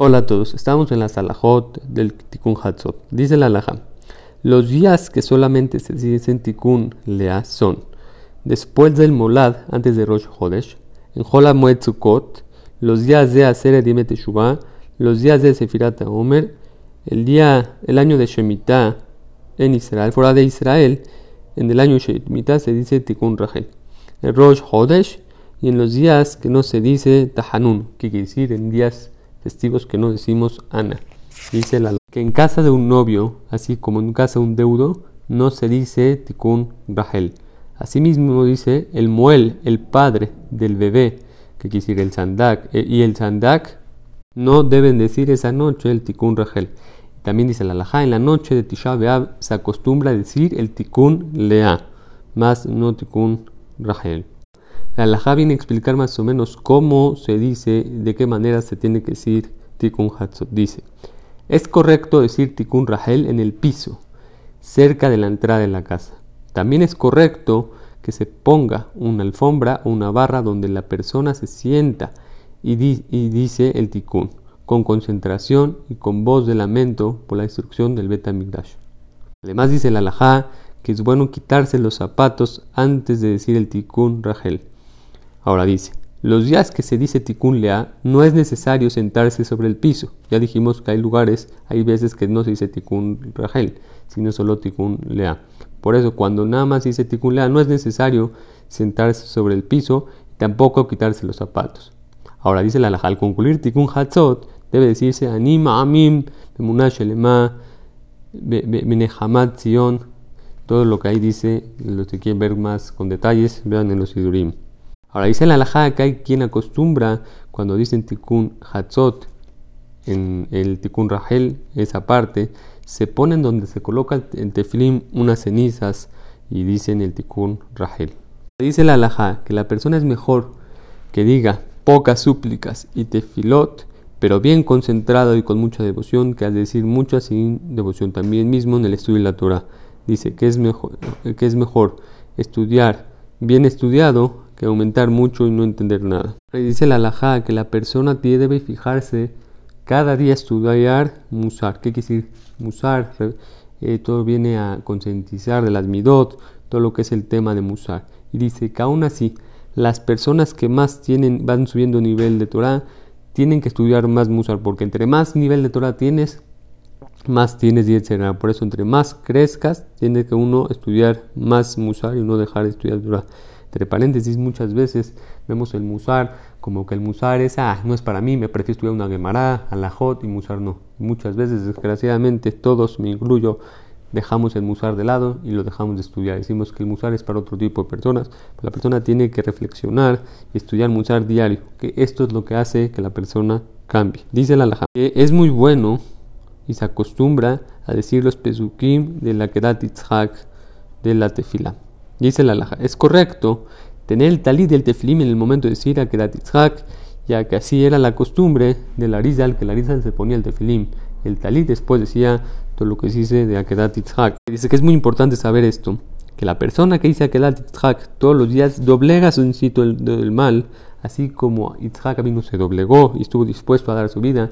Hola a todos, estamos en la Salahot del Tikkun Hatzot. Dice la Alaha: Los días que solamente se dicen Tikkun Lea son después del Molad, antes de Rosh Hodesh, en Hola Moed los días de Aseret Dime Teshuvah, los días de Sefirat Omer, el día, el año de Shemitah en Israel, fuera de Israel, en el año Shemitah se dice Tikkun Rachel. En Rosh Hodesh y en los días que no se dice Tahanun, que quiere decir en días festivos que no decimos Ana. Dice la que en casa de un novio, así como en casa de un deudo, no se dice Tikkun Rahel. Asimismo dice el Muel, el padre del bebé, que quiere decir el Sandak, eh, y el Sandak no deben decir esa noche el Tikkun Rahel. También dice la Laja, en la noche de Tisha se acostumbra a decir el Tikkun Lea, más no Tikkun Rahel. La Alajá viene a explicar más o menos cómo se dice, de qué manera se tiene que decir Tikkun Hatzot. Dice, es correcto decir Tikkun Rahel en el piso, cerca de la entrada de la casa. También es correcto que se ponga una alfombra o una barra donde la persona se sienta y, dice el Tikkun, con concentración y con voz de lamento por la destrucción del Bet Además dice la Alajá que es bueno quitarse los zapatos antes de decir el Tikkun Rahel. Ahora dice, los días que se dice Tikkun Lea no es necesario sentarse sobre el piso. Ya dijimos que hay lugares, hay veces que no se dice Tikkun Rahel, sino solo Tikkun Lea. Por eso cuando nada más dice Tikkun Lea no es necesario sentarse sobre el piso y tampoco quitarse los zapatos. Ahora dice la al concluir Tikkun Hatzot debe decirse Anima Amim, Bemunash Elema, Benehamat Zion. Todo lo que ahí dice, los que quieren ver más con detalles, vean en los Sidurim. Ahora dice la alajá que hay quien acostumbra cuando dicen tikkun hatzot en el tikkun rahel, esa parte, se ponen donde se coloca el teflim unas cenizas y dicen el tikkun rahel. Dice la alajá que la persona es mejor que diga pocas súplicas y tefilot, pero bien concentrado y con mucha devoción, que al decir mucha sin devoción también mismo en el estudio de la Torah. Dice que es mejor, que es mejor estudiar bien estudiado que aumentar mucho y no entender nada. dice la alajá que la persona debe fijarse cada día estudiar musar. ¿Qué quiere decir musar? Eh, todo viene a concientizar de las midot, todo lo que es el tema de musar. Y dice que aún así, las personas que más tienen, van subiendo nivel de Torah, tienen que estudiar más musar, porque entre más nivel de Torah tienes, más tienes será Por eso, entre más crezcas, tiene que uno estudiar más musar y no dejar de estudiar Torah. Entre paréntesis, muchas veces vemos el musar como que el musar es, ah, no es para mí, me prefiero estudiar una gemará, alajot y musar no. Muchas veces, desgraciadamente, todos, me incluyo, dejamos el musar de lado y lo dejamos de estudiar. Decimos que el musar es para otro tipo de personas, la persona tiene que reflexionar y estudiar musar diario, que esto es lo que hace que la persona cambie. Dice la alajá que es muy bueno y se acostumbra a decir los pesukim de la Kedat Itzhak de la tefila. Dice la laja, es correcto tener el talit del teflim en el momento de decir a Kedat ya que así era la costumbre de la Rizal, que la Rizal se ponía el tefilim. El talit después decía todo lo que se dice de Akedat Yitzhak. Dice que es muy importante saber esto, que la persona que dice Akedat Yitzhak todos los días doblega su incito del, mal, así como Yitzhak vino se doblegó y estuvo dispuesto a dar su vida.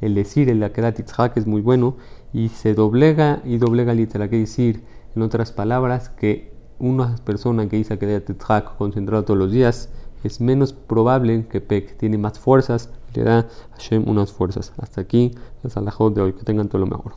El decir el Akedat Yitzhak es muy bueno y se doblega y doblega literal, que decir, en otras palabras, que una persona que dice que debe concentrado todos los días es menos probable que Pek tiene más fuerzas, le da a Hashem unas fuerzas. Hasta aquí, es alajot de hoy. Que tengan todo lo mejor.